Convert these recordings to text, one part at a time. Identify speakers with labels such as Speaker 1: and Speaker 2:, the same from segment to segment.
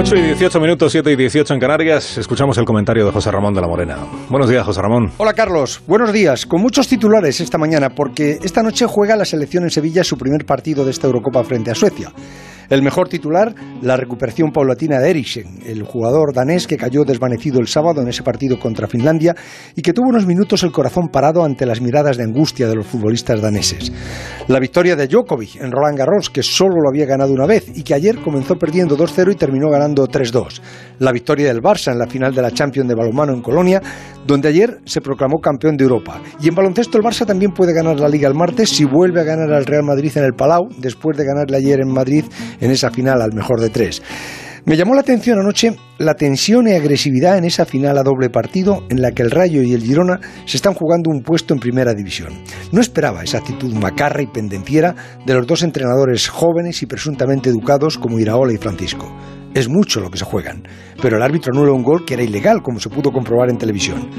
Speaker 1: 8 y 18 minutos, 7 y 18 en Canarias. Escuchamos el comentario de José Ramón de la Morena. Buenos días, José Ramón.
Speaker 2: Hola, Carlos. Buenos días. Con muchos titulares esta mañana, porque esta noche juega la selección en Sevilla su primer partido de esta Eurocopa frente a Suecia. El mejor titular, la recuperación paulatina de Eriksen, el jugador danés que cayó desvanecido el sábado en ese partido contra Finlandia y que tuvo unos minutos el corazón parado ante las miradas de angustia de los futbolistas daneses. La victoria de Djokovic en Roland Garros, que solo lo había ganado una vez y que ayer comenzó perdiendo 2-0 y terminó ganando 3-2. La victoria del Barça en la final de la Champions de balonmano en Colonia, donde ayer se proclamó campeón de Europa. Y en baloncesto el Barça también puede ganar la Liga el martes si vuelve a ganar al Real Madrid en el Palau, después de ganarle ayer en Madrid en esa final al mejor de tres. Me llamó la atención anoche la tensión y agresividad en esa final a doble partido en la que el Rayo y el Girona se están jugando un puesto en primera división. No esperaba esa actitud macarra y pendenciera de los dos entrenadores jóvenes y presuntamente educados como Iraola y Francisco. Es mucho lo que se juegan, pero el árbitro anula un gol que era ilegal, como se pudo comprobar en televisión.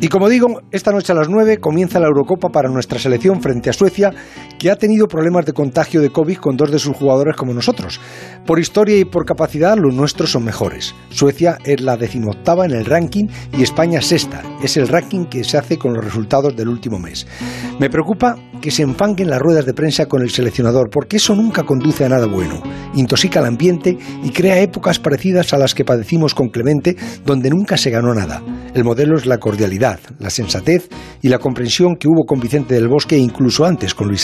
Speaker 2: Y como digo, esta noche a las 9 comienza la Eurocopa para nuestra selección frente a Suecia, que ha tenido problemas de contagio de COVID con dos de sus jugadores como nosotros. Por historia y por capacidad, los nuestros son mejores. Suecia es la decimoctava en el ranking y España sexta. Es el ranking que se hace con los resultados del último mes. Me preocupa que se enfanquen las ruedas de prensa con el seleccionador, porque eso nunca conduce a nada bueno. Intoxica el ambiente y crea épocas parecidas a las que padecimos con Clemente, donde nunca se ganó nada. El modelo es la cordialidad, la sensatez y la comprensión que hubo con Vicente del Bosque incluso antes con Luis